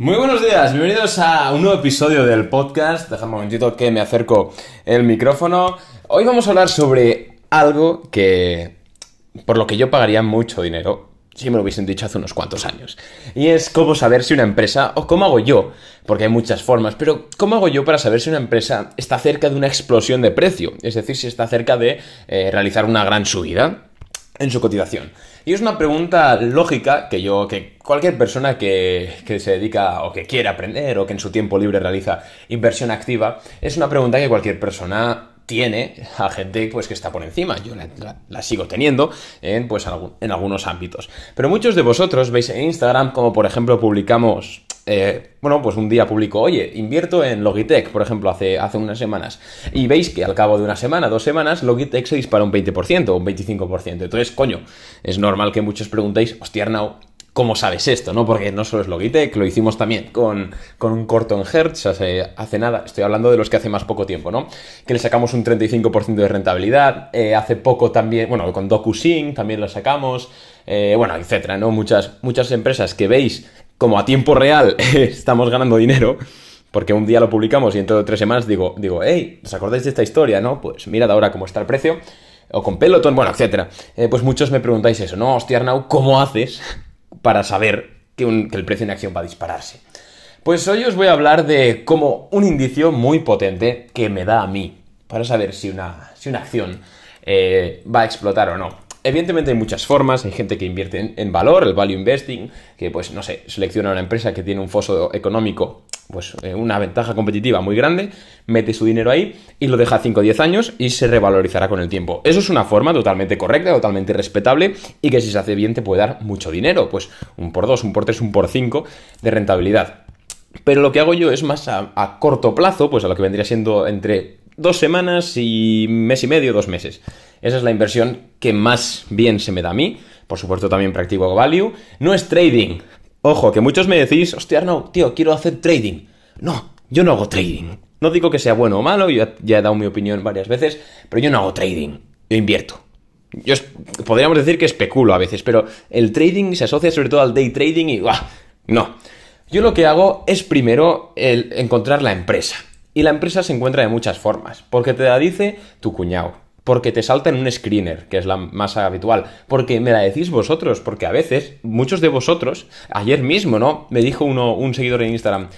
Muy buenos días, bienvenidos a un nuevo episodio del podcast. Deja un momentito que me acerco el micrófono. Hoy vamos a hablar sobre algo que por lo que yo pagaría mucho dinero si me lo hubiesen dicho hace unos cuantos años. Y es cómo saber si una empresa, o cómo hago yo, porque hay muchas formas, pero cómo hago yo para saber si una empresa está cerca de una explosión de precio, es decir, si está cerca de eh, realizar una gran subida en su cotización. Y es una pregunta lógica que yo, que cualquier persona que, que, se dedica o que quiere aprender o que en su tiempo libre realiza inversión activa, es una pregunta que cualquier persona tiene a gente pues que está por encima. Yo la, sigo teniendo en, pues, en, algunos ámbitos. Pero muchos de vosotros veis en Instagram como por ejemplo publicamos... Eh, bueno, pues un día publico, oye, invierto en Logitech, por ejemplo, hace, hace unas semanas. Y veis que al cabo de una semana, dos semanas, Logitech se dispara un 20% o un 25%. Entonces, coño, es normal que muchos preguntéis, hostia, Arnau, cómo sabes esto, ¿no? Porque no solo es Logitech, lo hicimos también con, un corto en Hertz hace, hace, nada, estoy hablando de los que hace más poco tiempo, ¿no? Que le sacamos un 35% de rentabilidad, eh, hace poco también, bueno, con DocuSync también lo sacamos, eh, bueno, etcétera, ¿no? Muchas, muchas empresas que veis como a tiempo real estamos ganando dinero, porque un día lo publicamos y dentro de tres semanas digo, digo, hey, ¿os acordáis de esta historia, no? Pues mirad ahora cómo está el precio, o con Peloton, bueno, etcétera. Eh, pues muchos me preguntáis eso, ¿no? Hostia, Arnau, ¿cómo haces para saber que, el precio en acción va a dispararse. Pues hoy os voy a hablar de como un indicio muy potente que me da a mí para saber si una, si una acción eh, va a explotar o no. Evidentemente hay muchas formas, hay gente que invierte en, valor, el value investing, que pues no sé, selecciona una empresa que tiene un foso económico, pues eh, una ventaja competitiva muy grande, mete su dinero ahí y lo deja 5 o 10 años y se revalorizará con el tiempo. Eso es una forma totalmente correcta, totalmente respetable y que si se hace bien te puede dar mucho dinero, pues un por 2, un por 3, un por 5 de rentabilidad. Pero lo que hago yo es más a, a corto plazo, pues a lo que vendría siendo entre dos semanas y mes y medio, dos meses. Esa es la inversión que más bien se me da a mí. Por supuesto, también practico value. No es trading. Ojo, que muchos me decís, hostia, no, tío, quiero hacer trading. No, yo no hago trading. No digo que sea bueno o malo, yo ya he dado mi opinión varias veces, pero yo no hago trading. Yo invierto. Yo podríamos decir que especulo a veces, pero el trading se asocia sobre todo al day trading y ¡buah! no. Yo lo que hago es primero encontrar la empresa. Y la empresa se encuentra de muchas formas, porque te la dice tu cuñado, porque te salta en un screener, que es la más habitual, porque me la decís vosotros, porque a veces, muchos de vosotros, ayer mismo, ¿no? Me dijo uno, un seguidor en Instagram,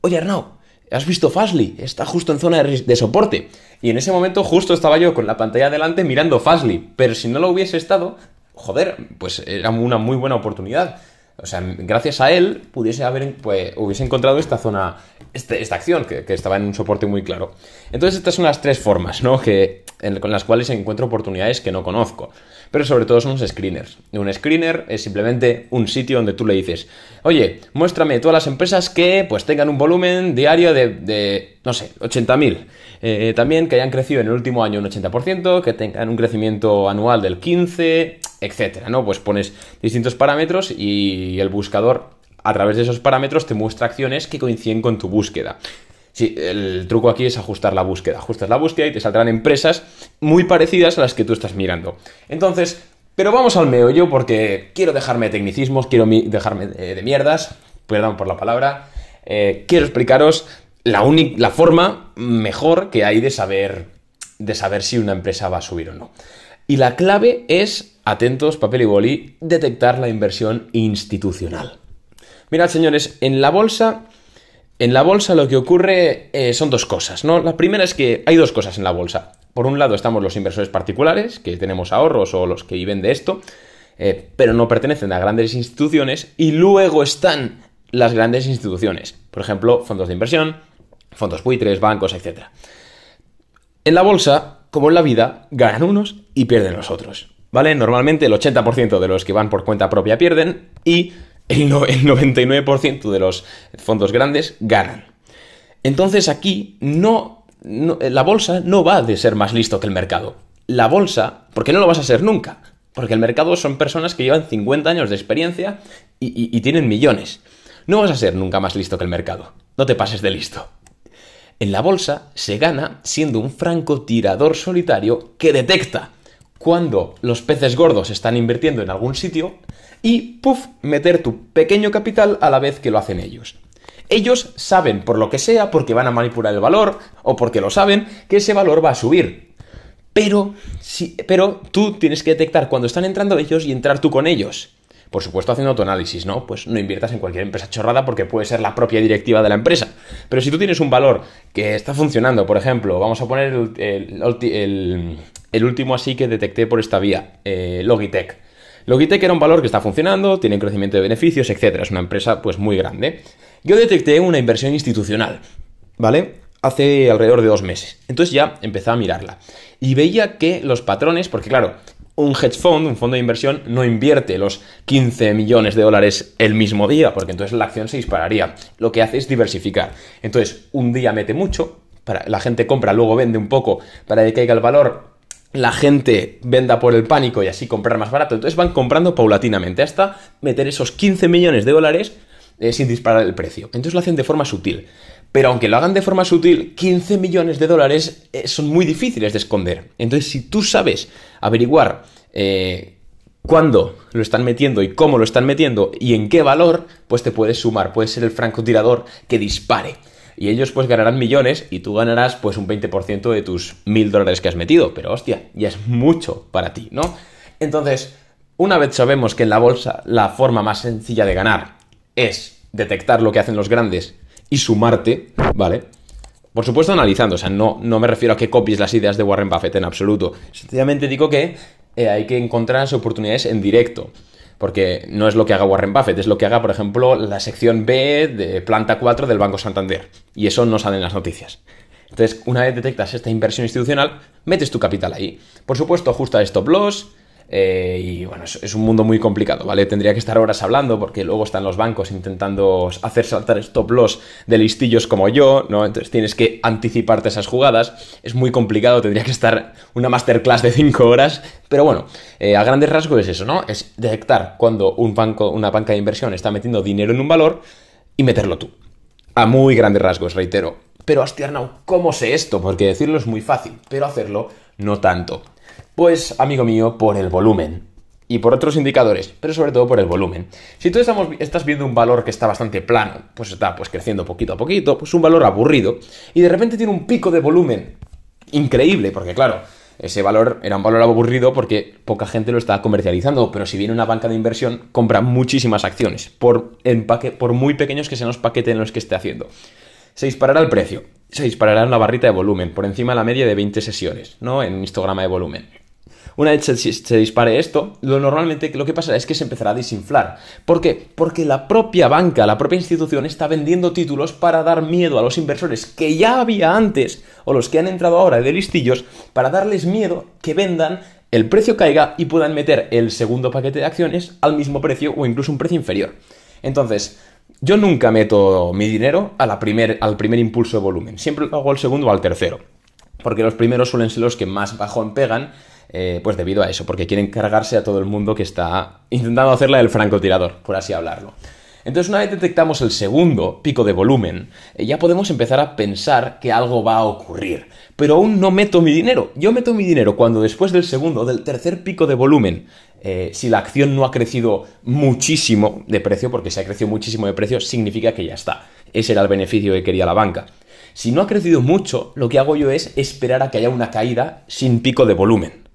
oye Arnau, ¿has visto Fastly? Está justo en zona de, soporte. Y en ese momento justo estaba yo con la pantalla delante mirando Fastly, pero si no lo hubiese estado, joder, pues era una muy buena oportunidad. O sea, gracias a él pudiese haber, pues, hubiese encontrado esta zona, este, esta acción, que, estaba en un soporte muy claro. Entonces, estas son las tres formas, ¿no? Que, con las cuales encuentro oportunidades que no conozco. Pero sobre todo son los screeners. Un screener es simplemente un sitio donde tú le dices, oye, muéstrame todas las empresas que pues tengan un volumen diario de, no sé, 80.000. Eh, también que hayan crecido en el último año un 80%, que tengan un crecimiento anual del 15%, etcétera, ¿no? Pues pones distintos parámetros y el buscador a través de esos parámetros te muestra acciones que coinciden con tu búsqueda. Sí, el truco aquí es ajustar la búsqueda. Ajustas la búsqueda y te saldrán empresas muy parecidas a las que tú estás mirando. Entonces, pero vamos al meollo porque quiero dejarme de tecnicismos, quiero dejarme de, mierdas, perdón por la palabra. Eh, quiero explicaros la, la forma mejor que hay de saber, de saber si una empresa va a subir o no. Y la clave es atentos, papel y boli, detectar la inversión institucional. Mirad, señores, en la bolsa, en la bolsa lo que ocurre eh, son dos cosas, ¿no? La primera es que hay dos cosas en la bolsa. Por un lado estamos los inversores particulares, que tenemos ahorros o los que viven de esto, eh, pero no pertenecen a grandes instituciones, y luego están las grandes instituciones, por ejemplo, fondos de inversión, fondos buitres, bancos, etc. En la bolsa, como en la vida, ganan unos y pierden los otros. ¿vale? Normalmente el 80% de los que van por cuenta propia pierden y el, 99% de los fondos grandes ganan. Entonces aquí no, la bolsa no va de ser más listo que el mercado. La bolsa, porque no lo vas a ser nunca, porque el mercado son personas que llevan 50 años de experiencia y, y tienen millones. No vas a ser nunca más listo que el mercado. No te pases de listo. En la bolsa se gana siendo un francotirador solitario que detecta cuando los peces gordos están invirtiendo en algún sitio y, puff, meter tu pequeño capital a la vez que lo hacen ellos. Ellos saben, por lo que sea, porque van a manipular el valor o porque lo saben, que ese valor va a subir. Pero, sí, pero tú tienes que detectar cuando están entrando ellos y entrar tú con ellos. Por supuesto, haciendo tu análisis, ¿no? Pues no inviertas en cualquier empresa chorrada porque puede ser la propia directiva de la empresa. Pero si tú tienes un valor que está funcionando, por ejemplo, vamos a poner el, último así que detecté por esta vía, eh, Logitech. Logitech era un valor que está funcionando, tiene un crecimiento de beneficios, etc. Es una empresa pues muy grande. Yo detecté una inversión institucional, ¿vale? Hace alrededor de dos meses. Entonces ya empecé a mirarla. Y veía que los patrones, porque claro, un hedge fund, un fondo de inversión, no invierte los 15 millones de dólares el mismo día, porque entonces la acción se dispararía. Lo que hace es diversificar. Entonces, un día mete mucho, para, la gente compra, luego vende un poco para que caiga el valor, la gente venda por el pánico y así comprar más barato. Entonces van comprando paulatinamente hasta meter esos 15 millones de dólares eh, sin disparar el precio. Entonces lo hacen de forma sutil. Pero aunque lo hagan de forma sutil, 15 millones de dólares eh, son muy difíciles de esconder. Entonces, si tú sabes averiguar eh, cuándo lo están metiendo y cómo lo están metiendo y en qué valor, pues te puedes sumar. Puedes ser el francotirador que dispare. Y ellos pues ganarán millones y tú ganarás pues un 20% de tus mil dólares que has metido. Pero hostia, ya es mucho para ti, ¿no? Entonces, una vez sabemos que en la bolsa la forma más sencilla de ganar es detectar lo que hacen los grandes y sumarte, ¿vale? Por supuesto analizando, o sea, no, no me refiero a que copies las ideas de Warren Buffett en absoluto. Sencillamente digo que eh, hay que encontrar las oportunidades en directo. Porque no es lo que haga Warren Buffett, es lo que haga, por ejemplo, la sección B de planta 4 del Banco Santander. Y eso no sale en las noticias. Entonces, una vez detectas esta inversión institucional, metes tu capital ahí. Por supuesto, ajusta stop loss, eh, y bueno, es, un mundo muy complicado, ¿vale? Tendría que estar horas hablando porque luego están los bancos intentando hacer saltar stop loss de listillos como yo, ¿no? Entonces tienes que anticiparte esas jugadas. Es muy complicado, tendría que estar una masterclass de 5 horas. Pero bueno, eh, a grandes rasgos es eso, ¿no? Es detectar cuando un banco, una banca de inversión está metiendo dinero en un valor y meterlo tú. A muy grandes rasgos, reitero. Pero hostia, ¿cómo sé esto? Porque decirlo es muy fácil, pero hacerlo no tanto. Pues, amigo mío, por el volumen. Y por otros indicadores, pero sobre todo por el volumen. Si tú estamos, estás viendo un valor que está bastante plano, pues está pues, creciendo poquito a poquito, pues un valor aburrido, y de repente tiene un pico de volumen increíble, porque claro, ese valor era un valor aburrido porque poca gente lo está comercializando, pero si viene una banca de inversión, compra muchísimas acciones, por, empaque, por muy pequeños que sean los paquetes en los que esté haciendo. Se disparará el precio, se disparará en la barrita de volumen, por encima de la media de 20 sesiones, ¿no? En un histograma de volumen. Una vez se, dispare esto, lo normalmente lo que pasará es que se empezará a desinflar. ¿Por qué? Porque la propia banca, la propia institución está vendiendo títulos para dar miedo a los inversores que ya había antes, o los que han entrado ahora de listillos, para darles miedo que vendan, el precio caiga y puedan meter el segundo paquete de acciones al mismo precio o incluso un precio inferior. Entonces, yo nunca meto mi dinero primer, al primer impulso de volumen, siempre lo hago al segundo o al tercero, porque los primeros suelen ser los que más bajón pegan eh, pues debido a eso, porque quieren cargarse a todo el mundo que está intentando hacerla del francotirador, por así hablarlo. Entonces, una vez detectamos el segundo pico de volumen, eh, ya podemos empezar a pensar que algo va a ocurrir. Pero aún no meto mi dinero. Yo meto mi dinero cuando después del segundo, del tercer pico de volumen, eh, si la acción no ha crecido muchísimo de precio, porque si ha crecido muchísimo de precio, significa que ya está. Ese era el beneficio que quería la banca. Si no ha crecido mucho, lo que hago yo es esperar a que haya una caída sin pico de volumen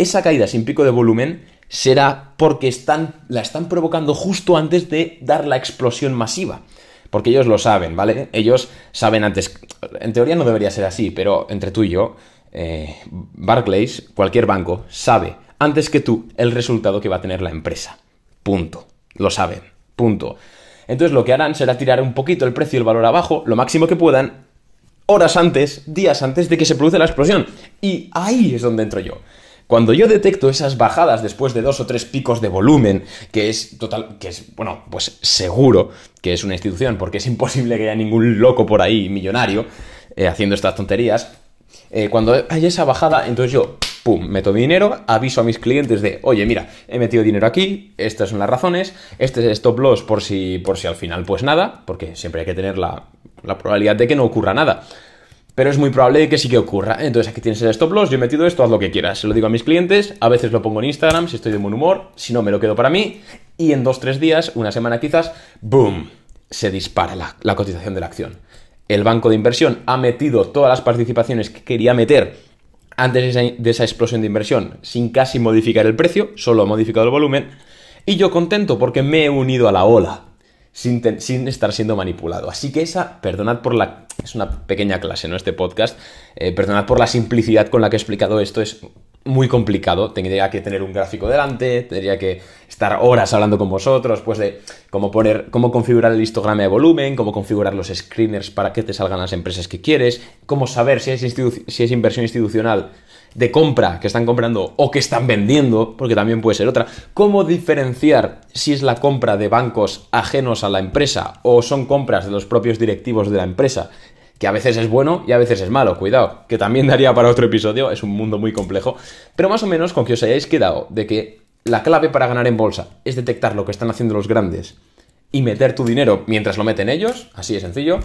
esa caída sin pico de volumen será porque están, la están provocando justo antes de dar la explosión masiva. Porque ellos lo saben, ¿vale? Ellos saben antes. En teoría no debería ser así, pero entre tú y yo, eh, Barclays, cualquier banco, sabe antes que tú el resultado que va a tener la empresa. Punto. Lo saben. Punto. Entonces lo que harán será tirar un poquito el precio y el valor abajo, lo máximo que puedan, horas antes, días antes de que se produce la explosión. Y ahí es donde entro yo. Cuando yo detecto esas bajadas después de dos o tres picos de volumen, que es total, que es, bueno, pues seguro que es una institución, porque es imposible que haya ningún loco por ahí millonario eh, haciendo estas tonterías. Eh, cuando hay esa bajada, entonces yo, pum, meto dinero, aviso a mis clientes de, oye, mira, he metido dinero aquí, estas son las razones, este es el stop loss por si, por si al final, pues nada, porque siempre hay que tener la, la probabilidad de que no ocurra nada pero es muy probable que sí que ocurra. Entonces aquí tienes el stop loss, yo he metido esto, haz lo que quieras. Se lo digo a mis clientes, a veces lo pongo en Instagram si estoy de buen humor, si no me lo quedo para mí, y en dos, tres días, una semana quizás, ¡boom! se dispara la, cotización de la acción. El banco de inversión ha metido todas las participaciones que quería meter antes de esa, explosión de inversión sin casi modificar el precio, solo ha modificado el volumen, y yo contento porque me he unido a la ola sin, estar siendo manipulado. Así que esa, perdonad por la... Es una pequeña clase, ¿no? Este podcast. Eh, perdonad por la simplicidad con la que he explicado esto. Es muy complicado. Tendría que tener un gráfico delante, tendría que estar horas hablando con vosotros, pues de cómo poner, cómo configurar el histograma de volumen, cómo configurar los screeners para que te salgan las empresas que quieres, cómo saber si es, si es inversión institucional de compra que están comprando o que están vendiendo, porque también puede ser otra. ¿Cómo diferenciar si es la compra de bancos ajenos a la empresa o son compras de los propios directivos de la empresa? Que a veces es bueno y a veces es malo, cuidado, que también daría para otro episodio, es un mundo muy complejo. Pero más o menos con que os hayáis quedado de que la clave para ganar en bolsa es detectar lo que están haciendo los grandes y meter tu dinero mientras lo meten ellos, así de sencillo,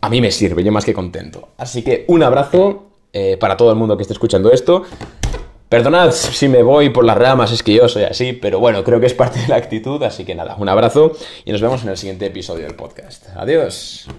a mí me sirve, yo más que contento. Así que un abrazo eh, para todo el mundo que esté escuchando esto. Perdonad si me voy por las ramas, es que yo soy así, pero bueno, creo que es parte de la actitud, así que nada, un abrazo y nos vemos en el siguiente episodio del podcast. Adiós.